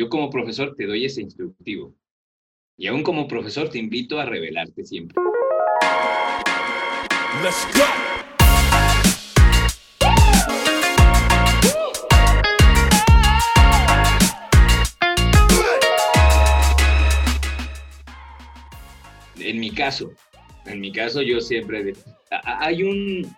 Yo como profesor te doy ese instructivo. Y aún como profesor te invito a revelarte siempre. Let's go. En mi caso, en mi caso yo siempre... Hay un,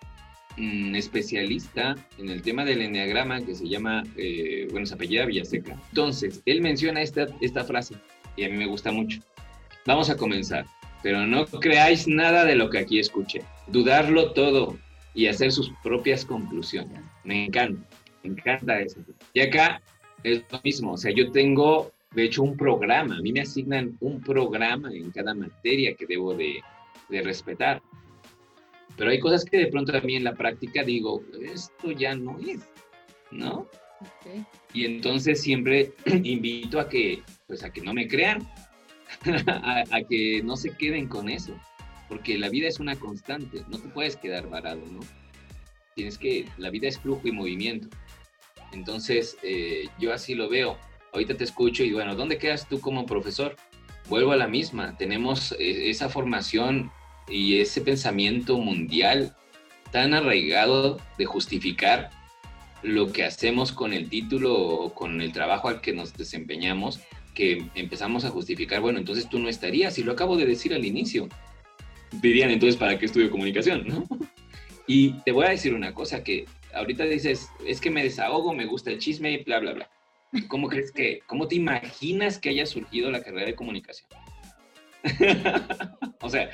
especialista en el tema del enneagrama que se llama, eh, bueno, se apellida Villaseca. Entonces, él menciona esta, esta frase y a mí me gusta mucho. Vamos a comenzar, pero no creáis nada de lo que aquí escuché. Dudarlo todo y hacer sus propias conclusiones. Me encanta, me encanta eso. Y acá es lo mismo, o sea, yo tengo, de hecho, un programa, a mí me asignan un programa en cada materia que debo de, de respetar. Pero hay cosas que de pronto a mí en la práctica digo, esto ya no es, ¿no? Y entonces siempre invito a que, pues a que no me crean, a, que no se queden con eso, porque la vida es una constante, no te puedes quedar varado, ¿no? Tienes que, la vida es flujo y movimiento. Entonces, eh, yo así lo veo. Ahorita te escucho y bueno, ¿dónde quedas tú como profesor? Vuelvo a la misma, tenemos eh, esa formación y ese pensamiento mundial tan arraigado de justificar lo que hacemos con el título o con el trabajo al que nos desempeñamos, que empezamos a justificar, bueno, entonces tú no estarías, y lo acabo de decir al inicio. Dirían, entonces, ¿para qué estudio comunicación? ¿no? Y te voy a decir una cosa que ahorita dices, es que me desahogo, me gusta el chisme y bla, bla, bla. ¿Cómo crees que, cómo te imaginas que haya surgido la carrera de comunicación? o sea,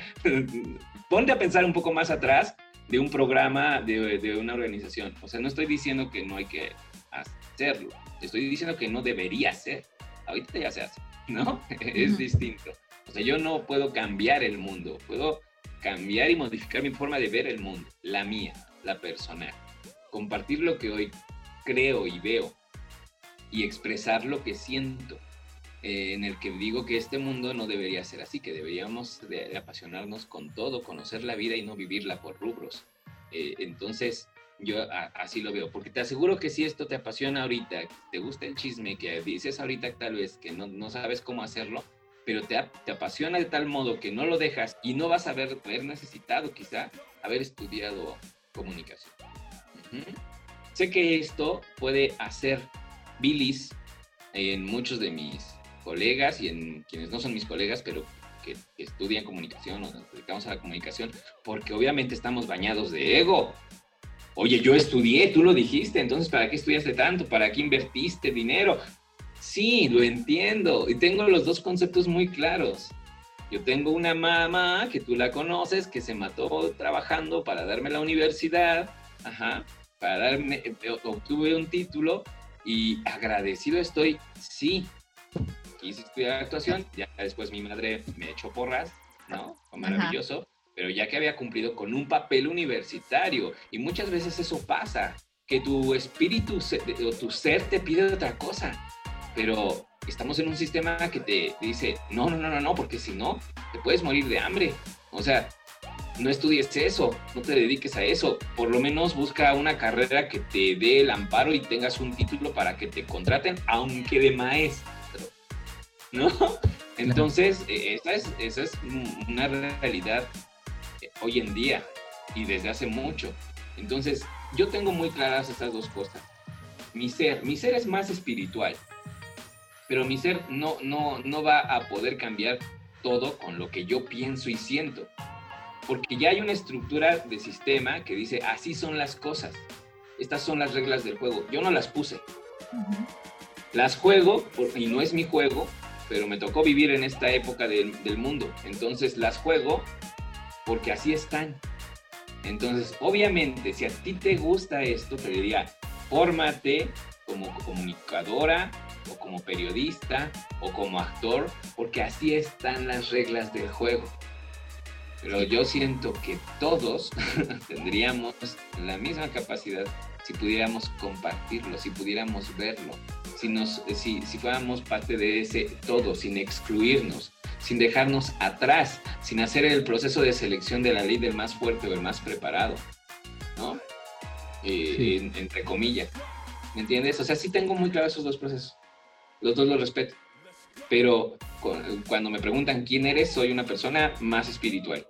ponte a pensar un poco más atrás de un programa, de, de, una organización. O sea, no estoy diciendo que no hay que hacerlo, estoy diciendo que no debería ser. Ahorita ya se hace, ¿no? es distinto. O sea, yo no puedo cambiar el mundo, puedo cambiar y modificar mi forma de ver el mundo, la mía, la personal. Compartir lo que hoy creo y veo y expresar lo que siento eh, en el que digo que este mundo no debería ser así, que deberíamos de, apasionarnos con todo, conocer la vida y no vivirla por rubros. Eh, entonces, yo así lo veo, porque te aseguro que si esto te apasiona ahorita, te gusta el chisme, que dices ahorita tal vez que no, no sabes cómo hacerlo, pero te, te, apasiona de tal modo que no lo dejas y no vas a haber, haber necesitado quizá haber estudiado comunicación. Sé que esto puede hacer bilis en muchos de mis colegas y en quienes no son mis colegas, pero que, estudian comunicación o nos dedicamos a la comunicación, porque obviamente estamos bañados de ego. Oye, yo estudié, tú lo dijiste, entonces ¿para qué estudiaste tanto? ¿Para qué invertiste dinero? Sí, lo entiendo y tengo los dos conceptos muy claros. Yo tengo una mamá que tú la conoces, que se mató trabajando para darme la universidad, ajá, para darme, eh, obtuve un título y agradecido estoy, sí, quise estudiar actuación, ya después mi madre me echó porras, ¿no? Fue maravilloso, pero ya que había cumplido con un papel universitario, y muchas veces eso pasa, que tu espíritu o tu ser te pide otra cosa, pero estamos en un sistema que te dice, no, no, no, no, no, porque si no, te puedes morir de hambre. O sea, no estudies eso, no te dediques a eso, por lo menos busca una carrera que te dé el amparo y tengas un título para que te contraten, aunque de maestro. ¿No? Entonces, e, esa es, esa es una realidad eh, hoy en día y desde hace mucho. Entonces, yo tengo muy claras estas dos cosas. Mi ser, mi ser es más espiritual, pero mi ser no, no, no va a poder cambiar todo con lo que yo pienso y siento. Porque ya hay una estructura de sistema que dice, así son las cosas. Estas son las reglas del juego. Yo no las puse. Las juego, y no es mi juego, pero me tocó vivir en esta época del, mundo. Entonces las juego porque así están. Entonces, obviamente, si a ti te gusta esto, te diría, fórmate como comunicadora o como periodista o como actor, porque así están las reglas del juego. Pero yo siento que todos tendríamos la misma capacidad si pudiéramos compartirlo, si pudiéramos verlo, si, nos, si, si fuéramos parte de ese todo, sin excluirnos, sin dejarnos atrás, sin hacer el proceso de selección de la ley del más fuerte o el más preparado, ¿no? Eh, entre comillas. ¿Me entiendes? O sea, sí tengo muy claro esos dos procesos. los dos los respeto. Pero cuando me preguntan quién eres, soy una persona más espiritual.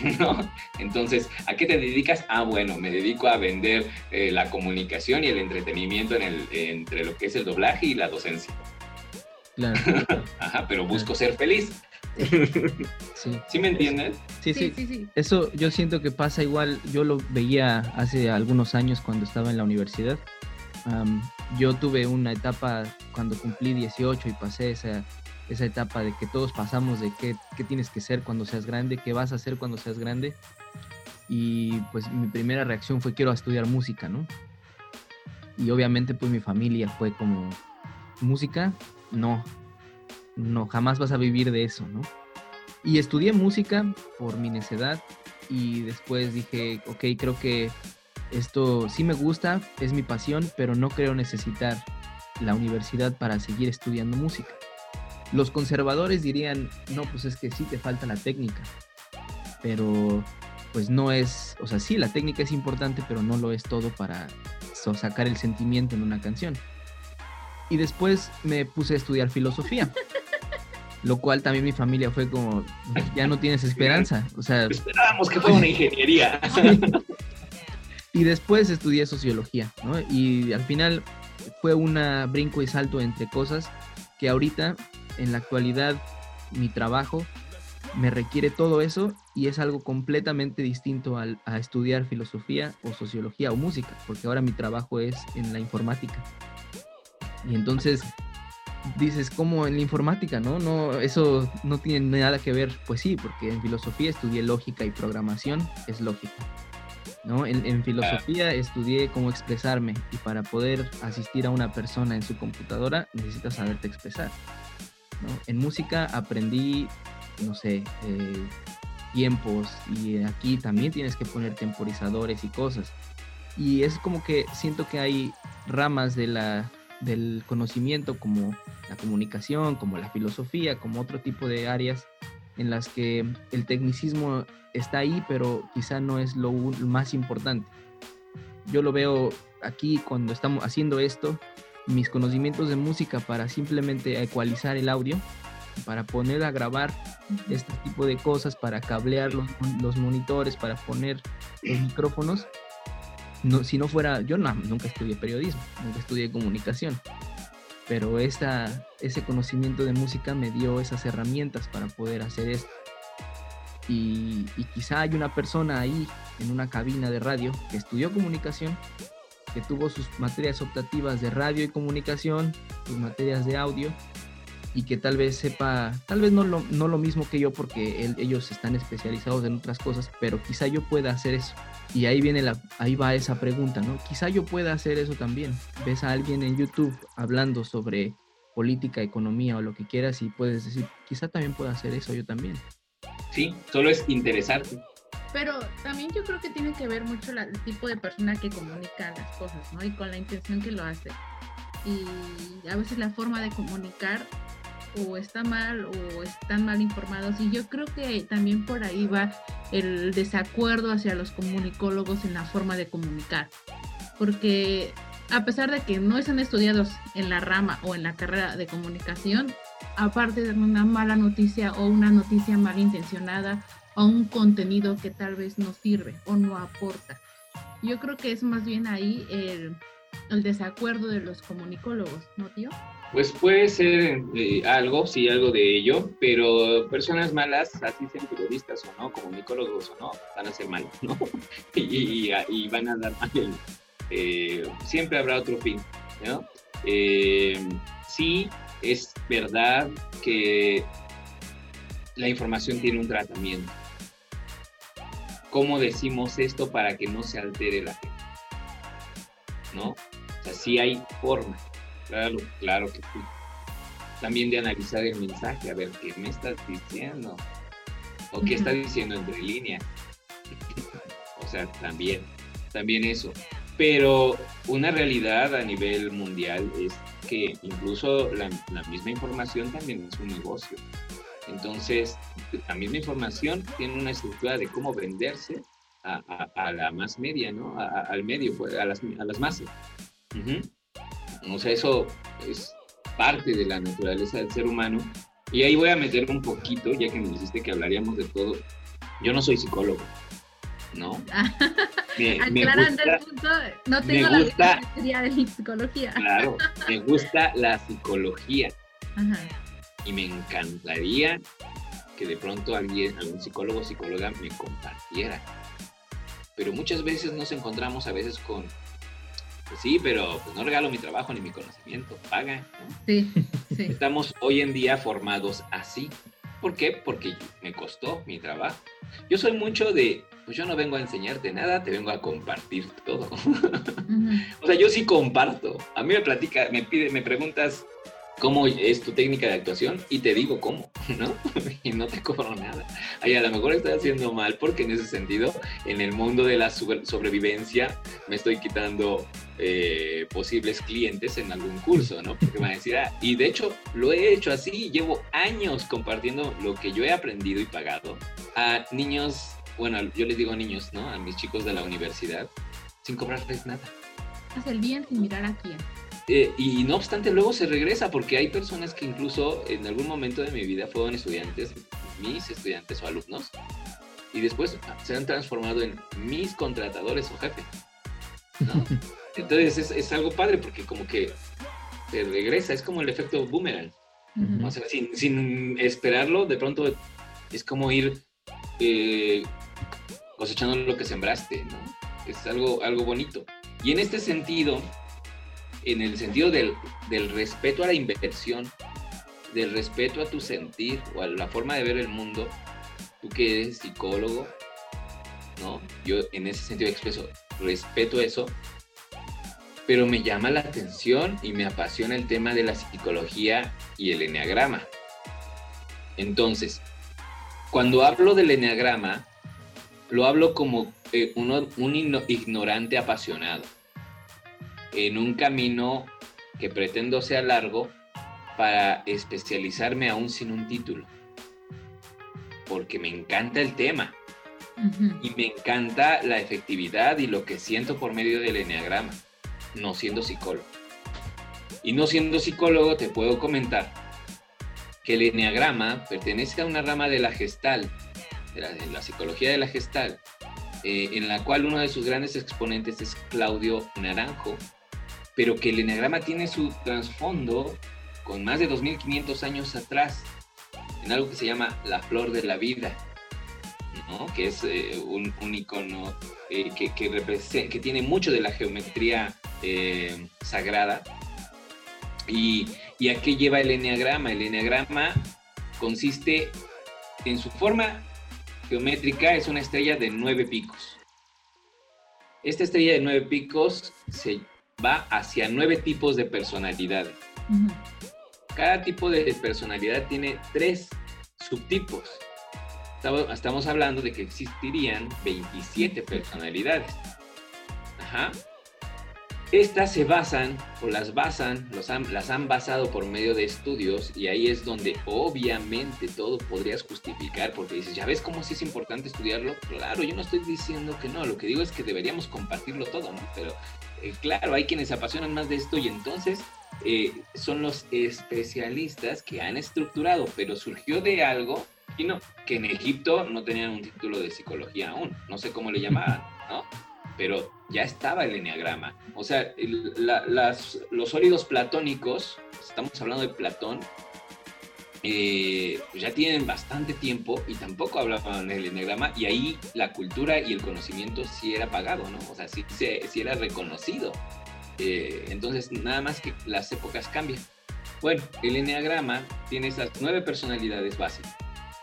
¿No? Entonces, ¿a qué te dedicas? Ah, bueno, me dedico a vender eh, la comunicación y el entretenimiento en el, entre lo que es el doblaje y la docencia. Claro. Ajá, pero busco ser feliz. Sí. ¿Sí me entiendes? Sí, sí, sí, Eso yo siento que pasa igual, yo lo veía hace algunos años cuando estaba en la universidad. yo tuve una etapa cuando cumplí 18 y pasé esa, esa etapa de que todos pasamos de qué, qué tienes que ser cuando seas grande, qué vas a hacer cuando seas grande. Y pues mi primera reacción fue quiero estudiar música, ¿no? Y obviamente pues mi familia fue como, ¿música? No, no, jamás vas a vivir de eso, ¿no? Y estudié música por mi necedad y después dije, ok, creo que esto sí me gusta, es mi pasión, pero no creo necesitar la universidad para seguir estudiando música. Los conservadores dirían, no, pues es que sí te falta la técnica, pero pues no es, o sea, sí, la técnica es importante, pero no lo es todo para sacar el sentimiento en una canción. Y después me puse a estudiar filosofía. lo cual también mi familia fue como, ya no tienes esperanza. O sea, esperábamos que fuera una ingeniería. y después estudié sociología, ¿no? Y al final fue un brinco y salto entre cosas que ahorita, en la actualidad, mi trabajo me requiere todo eso y es algo completamente distinto al, a estudiar filosofía o sociología o música, porque ahora mi trabajo es en la informática. Y entonces dices, como en la informática, ¿no? No, eso no tiene nada que ver, pues sí, porque en filosofía estudié lógica y programación, es lógica. ¿no? En, filosofía estudié cómo expresarme y para poder asistir a una persona en su computadora necesitas saberte expresar. En música aprendí, no sé, eh, tiempos y aquí también tienes que poner temporizadores y cosas. Y es como que siento que hay ramas de la, del conocimiento como la comunicación, como la filosofía, como otro tipo de áreas en las que el tecnicismo está ahí, pero quizá no es lo más importante. Yo lo veo aquí cuando estamos haciendo esto, mis conocimientos de música para simplemente ecualizar el audio, para poner a grabar este tipo de cosas, para cablear los, los monitores, para poner los micrófonos. No, si no fuera, yo no, nunca estudié periodismo, nunca estudié comunicación pero esa, ese conocimiento de música me dio esas herramientas para poder hacer esto. Y, quizá hay una persona ahí en una cabina de radio que estudió comunicación, que tuvo sus materias optativas de radio y comunicación, sus materias de audio, y que tal vez sepa, tal vez no lo, no lo mismo que yo porque ellos están especializados en otras cosas, pero quizá yo pueda hacer eso. Y ahí viene la, ahí va esa pregunta, ¿no? Quizá yo pueda hacer eso también. Ves a alguien en YouTube hablando sobre política, economía o lo que quieras y puedes decir, quizá también pueda hacer eso yo también. Sí, solo es interesarte. Pero también yo creo que tiene que ver mucho el tipo de persona que comunica las cosas, ¿no? Y con la intención que lo hace. Y a veces la forma de comunicar o está mal o están mal informados y yo creo que también por ahí va el desacuerdo hacia los comunicólogos en la forma de comunicar porque a pesar de que no están estudiados en la rama o en la carrera de comunicación aparte de una mala noticia o una noticia malintencionada o un contenido que tal vez no sirve o no aporta yo creo que es más bien ahí el, desacuerdo de los comunicólogos, ¿no, tío? Pues puede ser eh, algo, sí, algo de ello, pero personas malas, así sean periodistas o no, comunicólogos o no, van a ser malos, ¿no? y, van a dar mal. Eh, siempre habrá otro fin, ¿no? Eh, sí, es verdad que la información tiene un tratamiento. ¿Cómo decimos esto para que no se altere la gente? ¿No? O sea, sí hay formas Claro, claro que sí. También de analizar el mensaje, a ver qué me estás diciendo. O qué está diciendo entre líneas. o sea, también, también eso. Pero una realidad a nivel mundial es que incluso la, misma información también es un negocio. Entonces, la misma información tiene una estructura de cómo venderse a, la más media, ¿no? al medio, pues, a las, a las masas. O sea, eso es parte de la naturaleza del ser humano. Y ahí voy a meter un poquito, ya que me dijiste que hablaríamos de todo. Yo no soy psicólogo, ¿no? Me, Aclarando el punto, no tengo la gusta, de la psicología. Claro, me gusta la psicología. Y me encantaría que de pronto alguien, algún psicólogo o psicóloga me compartiera. Pero muchas veces nos encontramos a veces con, pues sí, pero pues no regalo mi trabajo ni mi conocimiento, paga. Sí, sí. Estamos hoy en día formados así. ¿Por qué? Porque me costó mi trabajo. Yo soy mucho de, pues yo no vengo a enseñarte nada, te vengo a compartir todo. o sea, yo sí comparto. A mí me platica, me pide, me preguntas, cómo es tu técnica de actuación y te digo cómo, ¿no? y no te cobro nada. Ay, a lo mejor estoy haciendo mal porque en ese sentido, en el mundo de la sobrevivencia, me estoy quitando eh, posibles clientes en algún curso, ¿no? Porque van a decir, ah, y de hecho lo he hecho así, llevo años compartiendo lo que yo he aprendido y pagado a niños, bueno, yo les digo niños, ¿no? A mis chicos de la universidad, sin cobrarles nada. Haz el bien sin mirar a quién. Eh, y no obstante, luego se regresa porque hay personas que incluso en algún momento de mi vida fueron estudiantes, mis estudiantes o alumnos, y después se han transformado en mis contratadores o jefe. Entonces es, algo padre porque como que se regresa, es como el efecto boomerang. O sea, sin, esperarlo, de pronto es como ir eh, cosechando lo que sembraste, ¿no? Es algo, algo bonito. Y en este sentido, en el sentido del, respeto a la inversión, del respeto a tu sentir o a la forma de ver el mundo, tú que eres psicólogo, ¿no? Yo en ese sentido expreso respeto eso, pero me llama la atención y me apasiona el tema de la psicología y el enneagrama. Entonces, cuando hablo del enneagrama, lo hablo como eh, un ignorante apasionado en un camino que pretendo sea largo para especializarme aún sin un título. Porque me encanta el tema y me encanta la efectividad y lo que siento por medio del enneagrama, no siendo psicólogo. Y no siendo psicólogo te puedo comentar que el enneagrama pertenece a una rama de la gestal, de la, psicología de la gestal, eh, en la cual uno de sus grandes exponentes es Claudio Naranjo, pero que el enagrama tiene su trasfondo con más de 2500 años atrás, en algo que se llama la flor de la vida, ¿no? que es eh, un, icono eh, que, que, que, tiene mucho de la geometría eh, sagrada. Y, ¿Y a qué lleva el eneagrama? El eneagrama consiste en su forma geométrica, es una estrella de nueve picos. Esta estrella de nueve picos se va hacia nueve tipos de personalidades. Cada tipo de personalidad tiene tres subtipos. Estamos hablando de que existirían 27 personalidades. Ajá. Estas se basan o las basan, los las han basado por medio de estudios y ahí es donde obviamente todo podrías justificar porque dices, ya ves cómo sí es importante estudiarlo. Claro, yo no estoy diciendo que no, lo que digo es que deberíamos compartirlo todo, ¿no? Pero eh, claro, hay quienes se apasionan más de esto y entonces eh, son los especialistas que han estructurado, pero surgió de algo y no, que en Egipto no tenían un título de psicología aún, no sé cómo le llamaban, ¿no? pero ya estaba el enneagrama. O sea, los sólidos platónicos, estamos hablando de Platón, eh, pues ya tienen bastante tiempo y tampoco hablaban del enneagrama y ahí la cultura y el conocimiento sí era pagado, ¿no? O sea, sí, sí, era reconocido. Eh, entonces, nada más que las épocas cambian. Bueno, el enneagrama tiene esas nueve personalidades básicas,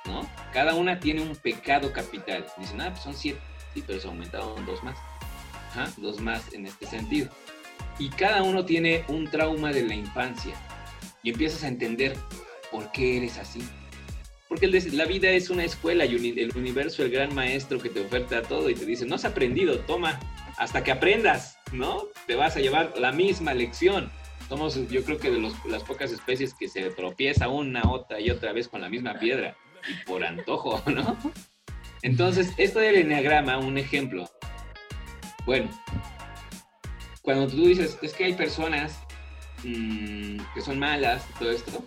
¿no? Cada una tiene un pecado capital. Dicen, ah, pues son siete, sí, pero se aumentaron dos más dos más en este sentido. Y cada uno tiene un trauma de la infancia y empiezas a entender por qué eres así. Porque la vida es una escuela y el universo, el gran maestro que te oferta todo y te dice, no has aprendido, toma, hasta que aprendas, ¿no? Te vas a llevar la misma lección. Somos, yo creo que de las pocas especies que se tropieza una, otra y otra vez con la misma piedra y por antojo, ¿no? Entonces, esto del enneagrama, un ejemplo, bueno, cuando tú dices, es que hay personas mm, que son malas, todo esto,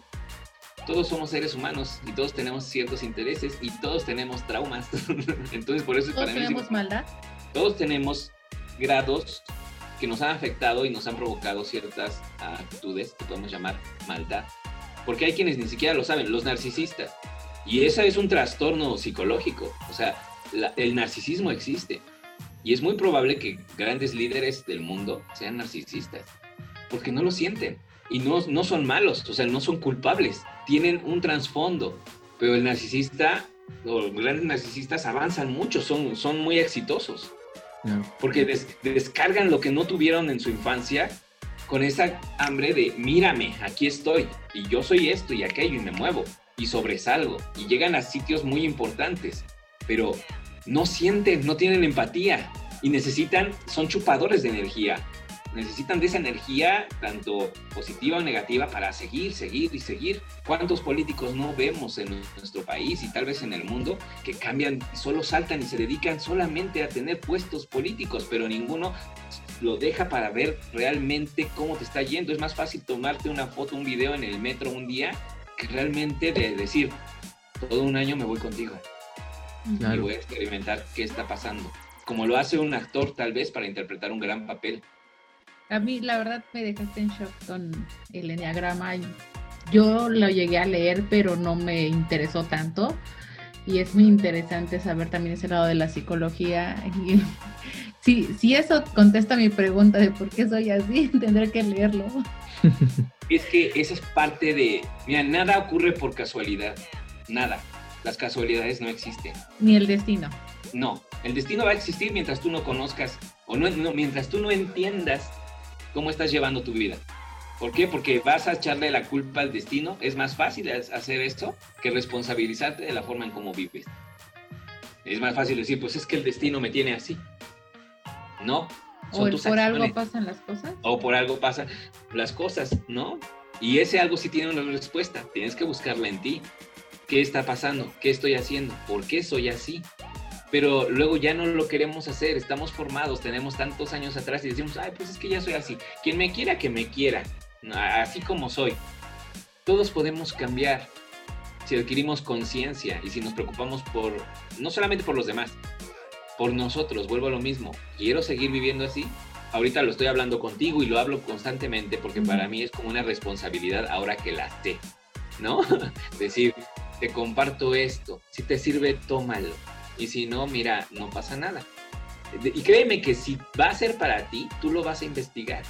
todos somos seres humanos y todos tenemos ciertos intereses y todos tenemos traumas. Entonces, por eso ¿Todos tenemos maldad? Todos tenemos grados que nos han afectado y nos han provocado ciertas actitudes que podemos llamar maldad. Porque hay quienes ni siquiera lo saben, los narcisistas. Y ese es un trastorno psicológico. O sea, el narcisismo existe. Y es muy probable que grandes líderes del mundo sean narcisistas. Porque no lo sienten. Y no, no son malos, o sea, no son culpables. Tienen un trasfondo. Pero el narcisista, los grandes narcisistas avanzan mucho, son, son muy exitosos. Porque descargan lo que no tuvieron en su infancia con esa hambre de mírame, aquí estoy, y yo soy esto y aquello y me muevo y sobresalgo y llegan a sitios muy importantes, pero no sienten, no tienen empatía y necesitan, son chupadores de energía necesitan de esa energía, tanto positiva o negativa, para seguir, seguir y seguir. ¿Cuántos políticos no vemos en nuestro país y tal vez en el mundo que cambian, solo saltan y se dedican solamente a tener puestos políticos, pero ninguno lo deja para ver realmente cómo te está yendo? Es más fácil tomarte una foto, un video en el metro un día que realmente de decir, todo un año me voy contigo. Y voy a experimentar qué está pasando. Como lo hace un actor tal vez para interpretar un gran papel. A mí, la verdad, me dejaste en shock con el enneagrama. Yo lo llegué a leer, pero no me interesó tanto. Y es muy interesante saber también ese lado de la psicología. Y si, si eso contesta mi pregunta de por qué soy así, tendré que leerlo. Es que esa es parte de. Mira, nada ocurre por casualidad. Nada. Las casualidades no existen. Ni el destino. No. El destino va a existir mientras tú no conozcas o no mientras tú no entiendas cómo estás llevando tu vida. ¿Por qué? Porque vas a echarle la culpa al destino. Es más fácil hacer esto que responsabilizarte de la forma en cómo vives. Es más fácil decir, pues es que el destino me tiene así. No. o por algo pasan las cosas. O por algo pasan las cosas, ¿no? Y ese algo sí tiene una respuesta. Tienes que buscarla en ti. ¿Qué está pasando? ¿Qué estoy haciendo? ¿Por qué soy así? Pero luego ya no lo queremos hacer, estamos formados, tenemos tantos años atrás y decimos, ay, pues es que ya soy así, quien me quiera, que me quiera, así como soy. Todos podemos cambiar si adquirimos conciencia y si nos preocupamos por, no solamente por los demás, por nosotros, vuelvo a lo mismo, quiero seguir viviendo así. Ahorita lo estoy hablando contigo y lo hablo constantemente porque para mí es como una responsabilidad ahora que la sé, ¿no? Decir, te comparto esto, si te sirve, tómalo y si no, mira, no pasa nada. Y créeme que si va a ser para ti, tú lo vas a investigar.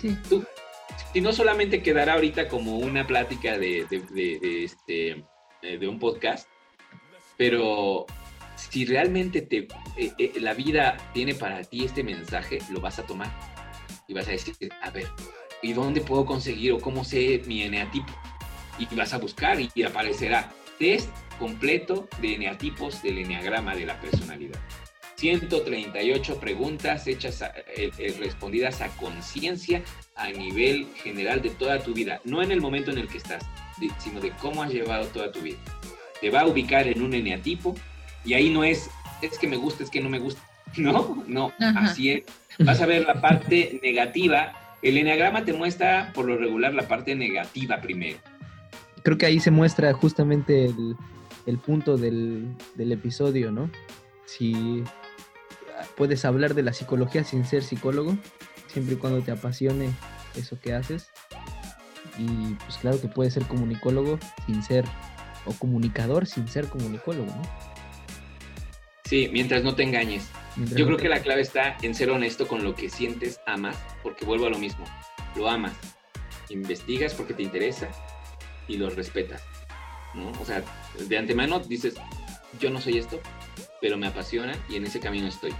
Sí. Tú, si no solamente quedará ahorita como una plática de, este, eh, de un podcast, pero si realmente te, eh, eh, la vida tiene para ti este mensaje, lo vas a tomar y vas a decir, a ver, ¿y dónde puedo conseguir o cómo sé mi eneatipo? Y vas a buscar y aparecerá test completo de eneatipos del eneagrama de la personalidad. 138 preguntas hechas eh, eh, respondidas a conciencia a nivel general de toda tu vida, no en el momento en el que estás, sino de cómo has llevado toda tu vida. Te va a ubicar en un eneatipo y ahí no es, es que me gusta, es que no me gusta. No, no, así es. Vas a ver la parte negativa. El eneagrama te muestra por lo regular la parte negativa primero. Creo que ahí se muestra justamente el, el punto del, episodio, ¿no? Si puedes hablar de la psicología sin ser psicólogo, siempre y cuando te apasione eso que haces. Y pues claro que puedes ser comunicólogo sin ser, o comunicador sin ser comunicólogo, ¿no? Sí, mientras no te engañes. Yo creo que la clave está en ser honesto con lo que sientes, amas, porque vuelvo a lo mismo, lo amas, investigas porque te interesa y lo respetas. O sea, de antemano dices, yo no soy esto, pero me apasiona y en ese camino estoy.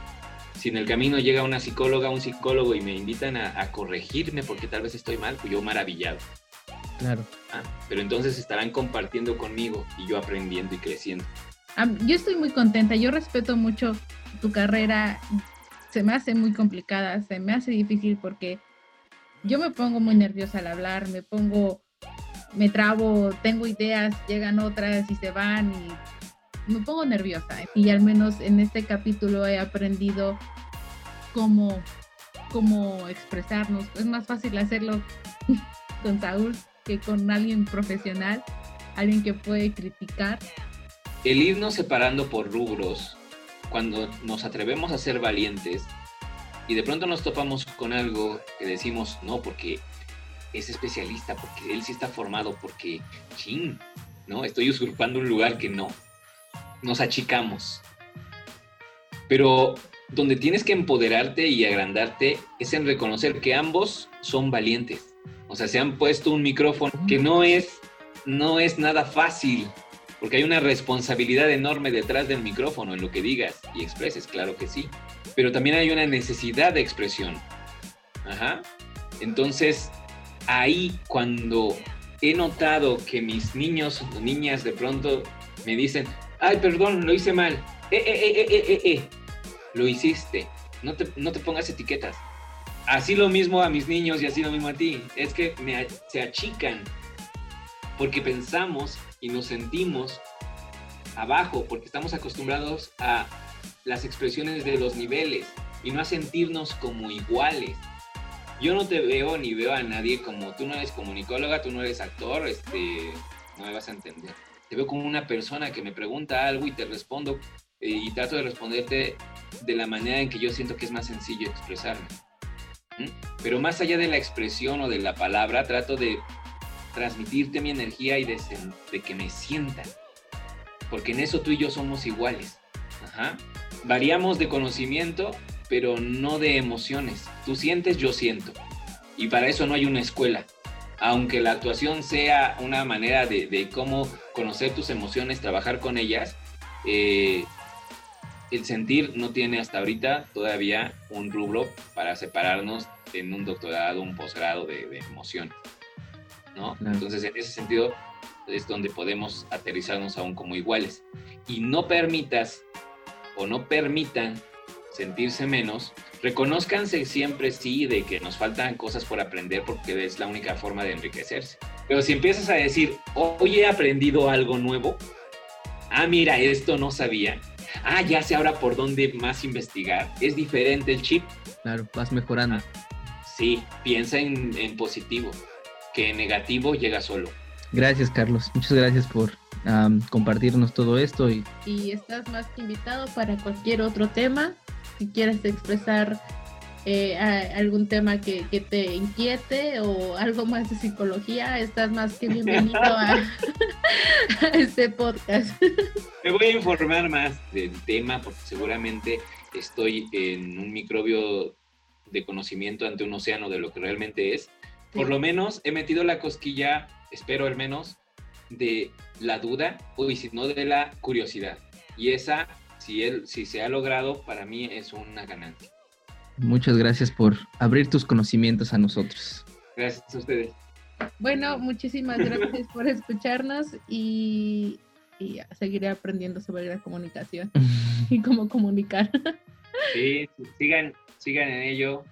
Si en el camino llega una psicóloga, un psicólogo y me invitan a, corregirme porque tal vez estoy mal, pues yo maravillado. Claro. Ah, pero entonces estarán compartiendo conmigo y yo aprendiendo y creciendo. yo estoy muy contenta, yo respeto mucho tu carrera, se me hace muy complicada, se me hace difícil porque yo me pongo muy nerviosa al hablar, me pongo me trabo, tengo ideas, llegan otras y se van y me pongo nerviosa. Y al menos en este capítulo he aprendido cómo, cómo expresarnos. Es más fácil hacerlo con Saúl que con alguien profesional, alguien que puede criticar. El irnos separando por rubros, cuando nos atrevemos a ser valientes y de pronto nos topamos con algo que decimos, no, porque es especialista, porque él sí está formado, porque, ching, ¿no? Estoy usurpando un lugar que no. Nos achicamos. Pero donde tienes que empoderarte y agrandarte es en reconocer que ambos son valientes. O sea, se han puesto un micrófono que no es, no es nada fácil, porque hay una responsabilidad enorme detrás del micrófono en lo que digas y expreses, claro que sí. Pero también hay una necesidad de expresión. Ajá. Entonces, ahí cuando he notado que mis niños o niñas de pronto me dicen, ay, perdón, lo hice mal. Eh, eh, eh, eh, eh, eh, eh lo hiciste. No te, no te pongas etiquetas. Así lo mismo a mis niños y así lo mismo a ti. Es que me, se achican porque pensamos y nos sentimos abajo, porque estamos acostumbrados a las expresiones de los niveles y no a sentirnos como iguales. Yo no te veo ni veo a nadie como tú no eres comunicóloga, tú no eres actor, este, no me vas a entender. Te veo como una persona que me pregunta algo y te respondo eh, y trato de responderte de la manera en que yo siento que es más sencillo expresarme. Pero más allá de la expresión o de la palabra, trato de transmitirte mi energía y de, que me sientan. Porque en eso tú y yo somos iguales. Variamos de conocimiento, pero no de emociones. Tú sientes, yo siento. Y para eso no hay una escuela. Aunque la actuación sea una manera de, cómo conocer tus emociones, trabajar con ellas, eh, el sentir no tiene hasta ahorita todavía un rubro para separarnos en un doctorado, un posgrado de, de emociones. ¿no? Entonces, en ese sentido, es donde podemos aterrizarnos aún como iguales. Y no permitas o no permitan sentirse menos, reconozcanse siempre sí de que nos faltan cosas por aprender porque es la única forma de enriquecerse. Pero si empiezas a decir, hoy he aprendido algo nuevo, ah, mira, esto no sabía, ah, ya sé ahora por dónde más investigar, es diferente el chip. Claro, vas mejorando. Sí, piensa en, en positivo, que en negativo llega solo. Gracias, Carlos. Muchas gracias por compartirnos todo esto. Y... y estás más que invitado para cualquier otro tema. Si quieres expresar eh, algún tema que, te inquiete o algo más de psicología, estás más que bienvenido a, este podcast. Me voy a informar más del tema porque seguramente estoy en un microbio de conocimiento ante un océano de lo que realmente es. Por lo menos he metido la cosquilla, espero al menos, de la duda o si no de la curiosidad. Y esa, si, él, si se ha logrado, para mí es una ganancia. Muchas gracias por abrir tus conocimientos a nosotros. Gracias a ustedes. Bueno, muchísimas gracias por escucharnos y, seguiré aprendiendo sobre la comunicación y cómo comunicar. Sí, sigan, sigan en ello.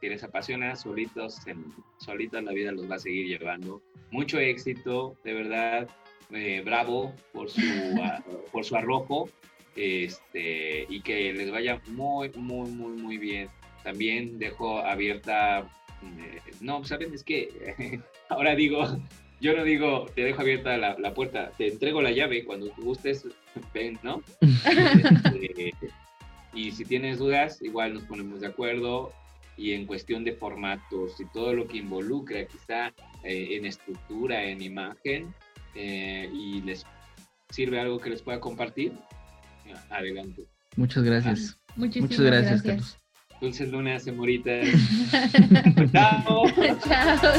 Si les apasiona, solitos, en, solitos la vida los va a seguir llevando. Mucho éxito, de verdad. Eh, bravo por su, por su arrojo este, y que les vaya muy, muy, muy, muy bien también dejo abierta, eh, no, saben, es que ahora digo, yo no digo, te dejo abierta la, la, puerta, te entrego la llave cuando gustes, ven, ¿no? Este, y si tienes dudas, igual nos ponemos de acuerdo y en cuestión de formatos y todo lo que involucra quizá eh, en estructura, en imagen, eh, y les sirve algo que les pueda compartir, adelante. Muchas gracias. Muchas gracias, gracias. Dulces lunas, amoritas. Chao. Chao.